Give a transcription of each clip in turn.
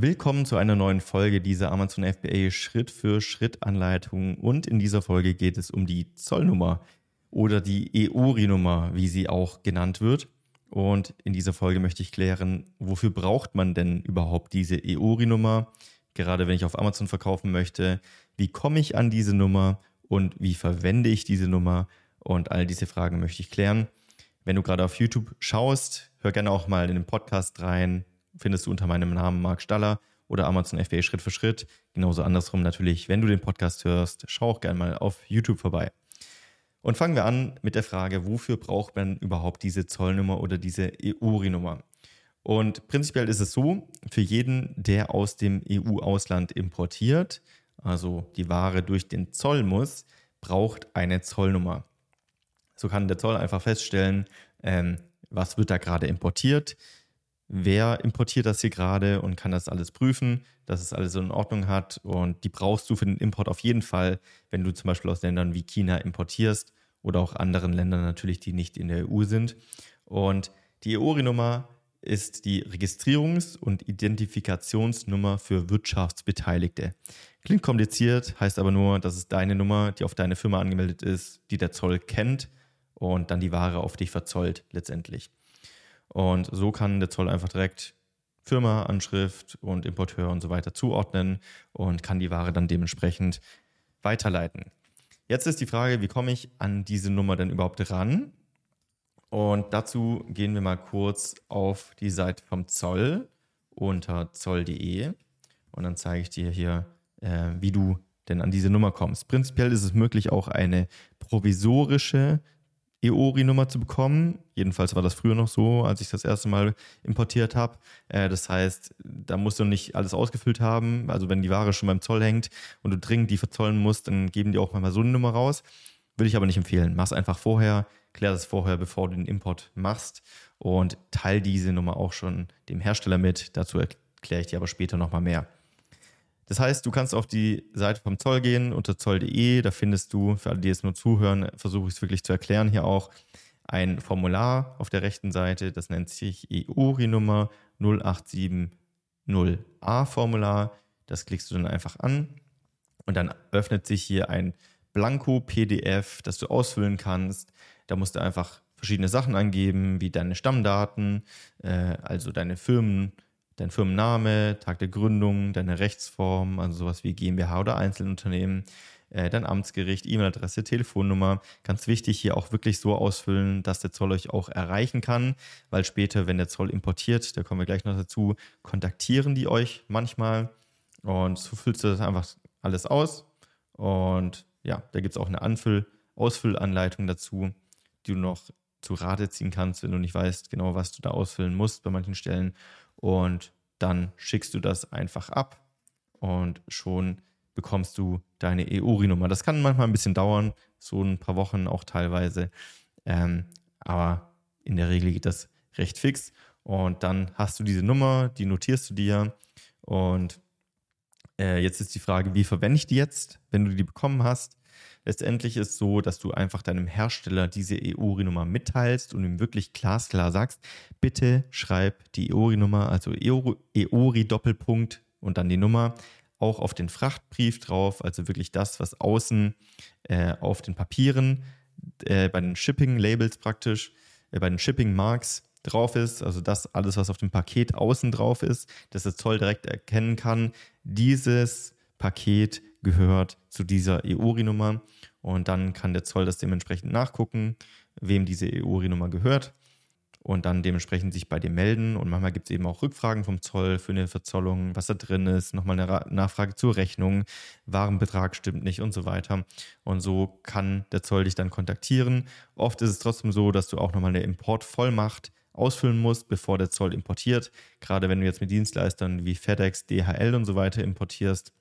Willkommen zu einer neuen Folge dieser Amazon FBA Schritt für Schritt Anleitung und in dieser Folge geht es um die Zollnummer oder die EORI-Nummer, wie sie auch genannt wird. Und in dieser Folge möchte ich klären, wofür braucht man denn überhaupt diese EORI-Nummer? Gerade wenn ich auf Amazon verkaufen möchte, wie komme ich an diese Nummer und wie verwende ich diese Nummer? Und all diese Fragen möchte ich klären. Wenn du gerade auf YouTube schaust, hör gerne auch mal in den Podcast rein findest du unter meinem Namen Marc Staller oder Amazon FBA Schritt für Schritt. Genauso andersrum natürlich, wenn du den Podcast hörst, schau auch gerne mal auf YouTube vorbei. Und fangen wir an mit der Frage, wofür braucht man überhaupt diese Zollnummer oder diese EURI-Nummer? Und prinzipiell ist es so, für jeden, der aus dem EU-Ausland importiert, also die Ware durch den Zoll muss, braucht eine Zollnummer. So kann der Zoll einfach feststellen, ähm, was wird da gerade importiert, wer importiert das hier gerade und kann das alles prüfen, dass es alles in Ordnung hat. Und die brauchst du für den Import auf jeden Fall, wenn du zum Beispiel aus Ländern wie China importierst oder auch anderen Ländern natürlich, die nicht in der EU sind. Und die EORI-Nummer ist die Registrierungs- und Identifikationsnummer für Wirtschaftsbeteiligte. Klingt kompliziert, heißt aber nur, dass es deine Nummer, die auf deine Firma angemeldet ist, die der Zoll kennt und dann die Ware auf dich verzollt letztendlich. Und so kann der Zoll einfach direkt Firma, Anschrift und Importeur und so weiter zuordnen und kann die Ware dann dementsprechend weiterleiten. Jetzt ist die Frage, wie komme ich an diese Nummer denn überhaupt ran? Und dazu gehen wir mal kurz auf die Seite vom Zoll unter zoll.de und dann zeige ich dir hier, äh, wie du denn an diese Nummer kommst. Prinzipiell ist es möglich, auch eine provisorische EORI-Nummer zu bekommen. Jedenfalls war das früher noch so, als ich das erste Mal importiert habe. Äh, das heißt, da musst du nicht alles ausgefüllt haben. Also wenn die Ware schon beim Zoll hängt und du dringend die verzollen musst, dann geben die auch mal so eine Nummer raus. Würde ich aber nicht empfehlen. Mach's einfach vorher, klär das vorher, bevor du den Import machst und teil diese Nummer auch schon dem Hersteller mit. Dazu erkläre ich dir aber später nochmal mehr. Das heißt, du kannst auf die Seite vom Zoll gehen unter zoll.de. Da findest du, für alle, die jetzt nur zuhören, versuche ich es wirklich zu erklären, hier auch ein Formular auf der rechten Seite. Das nennt sich EURI-Nummer 0870A-Formular. Das klickst du dann einfach an und dann öffnet sich hier ein Blanko-PDF, das du ausfüllen kannst. Da musst du einfach verschiedene Sachen angeben, wie deine Stammdaten, äh, also deine Firmen dein Firmenname, Tag der Gründung, deine Rechtsform, also sowas wie GmbH oder Einzelunternehmen, äh, dein Amtsgericht, E-Mail-Adresse, Telefonnummer. Ganz wichtig, hier auch wirklich so ausfüllen, dass der Zoll euch auch erreichen kann, weil später, wenn der Zoll importiert, da kommen wir gleich noch dazu, kontaktieren die euch manchmal. Und so füllst du das einfach alles aus. Und ja, da gibt es auch eine Anfüll Ausfüllanleitung dazu, die du noch zu Rate ziehen kannst, wenn du nicht weißt genau, was du da ausfüllen musst bei manchen Stellen und dann schickst du das einfach ab und schon bekommst du deine EURI-Nummer. Das kann manchmal ein bisschen dauern, so ein paar Wochen auch teilweise, ähm, aber in der Regel geht das recht fix und dann hast du diese Nummer, die notierst du dir und äh, jetzt ist die Frage, wie verwende ich die jetzt, wenn du die bekommen hast? Letztendlich ist es so, dass du einfach deinem Hersteller diese EORI-Nummer mitteilst und ihm wirklich glasklar sagst, bitte schreib die EORI-Nummer, also EORI-Doppelpunkt und dann die Nummer, auch auf den Frachtbrief drauf, also wirklich das, was außen äh, auf den Papieren, äh, bei den Shipping-Labels praktisch, äh, bei den Shipping-Marks drauf ist, also das alles, was auf dem Paket außen drauf ist, dass der Zoll direkt erkennen kann, dieses Paket gehört zu dieser EURI-Nummer und dann kann der Zoll das dementsprechend nachgucken, wem diese EURI-Nummer gehört und dann dementsprechend sich bei dir melden. Und manchmal gibt es eben auch Rückfragen vom Zoll für eine Verzollung, was da drin ist, nochmal eine Nachfrage zur Rechnung, Warenbetrag stimmt nicht und so weiter. Und so kann der Zoll dich dann kontaktieren. Oft ist es trotzdem so, dass du auch nochmal eine Importvollmacht ausfüllen musst, bevor der Zoll importiert. Gerade wenn du jetzt mit Dienstleistern wie FedEx, DHL und so weiter importierst,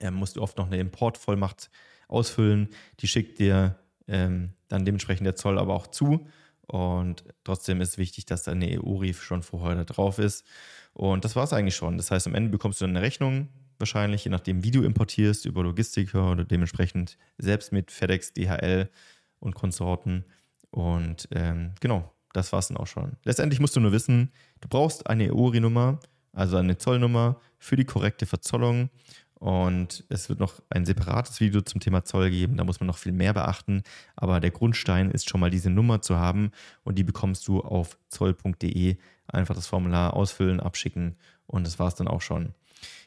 ähm, musst du oft noch eine Importvollmacht ausfüllen. Die schickt dir ähm, dann dementsprechend der Zoll aber auch zu. Und trotzdem ist wichtig, dass deine EU-RI schon vorher da drauf ist. Und das war es eigentlich schon. Das heißt, am Ende bekommst du dann eine Rechnung, wahrscheinlich, je nachdem, wie du importierst, über Logistiker oder dementsprechend selbst mit FedEx, DHL und Konsorten. Und ähm, genau, das war es dann auch schon. Letztendlich musst du nur wissen, du brauchst eine EU-RI-Nummer also eine Zollnummer für die korrekte Verzollung. Und es wird noch ein separates Video zum Thema Zoll geben. Da muss man noch viel mehr beachten. Aber der Grundstein ist schon mal diese Nummer zu haben. Und die bekommst du auf zoll.de. Einfach das Formular ausfüllen, abschicken. Und das war es dann auch schon.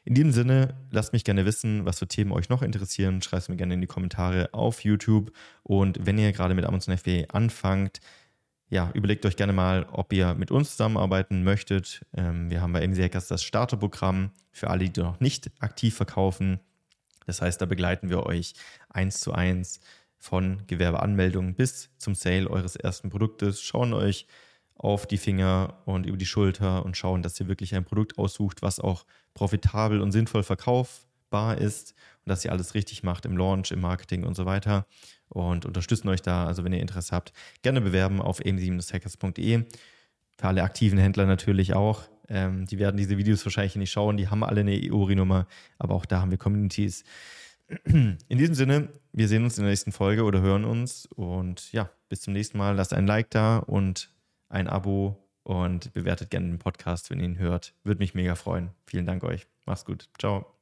In diesem Sinne, lasst mich gerne wissen, was für Themen euch noch interessieren. Schreibt es mir gerne in die Kommentare auf YouTube. Und wenn ihr gerade mit Amazon FBA anfangt, ja, überlegt euch gerne mal, ob ihr mit uns zusammenarbeiten möchtet. Ähm, wir haben bei MC Hackers das Starterprogramm für alle, die noch nicht aktiv verkaufen. Das heißt, da begleiten wir euch eins zu eins von Gewerbeanmeldung bis zum Sale eures ersten Produktes, schauen euch auf die Finger und über die Schulter und schauen, dass ihr wirklich ein Produkt aussucht, was auch profitabel und sinnvoll verkaufbar ist und dass ihr alles richtig macht im Launch, im Marketing und so weiter und unterstützen euch da. Also wenn ihr Interesse habt, gerne bewerben auf aim7hackers.de. Für alle aktiven Händler natürlich auch. Ähm, die werden diese Videos wahrscheinlich nicht schauen, die haben alle eine EORI-Nummer, aber auch da haben wir Communities. In diesem Sinne, wir sehen uns in der nächsten Folge oder hören uns und ja, bis zum nächsten Mal. Lasst ein Like da und ein Abo und bewertet gerne den Podcast, wenn ihr ihn hört. Würde mich mega freuen. Vielen Dank euch. Macht's gut. Ciao.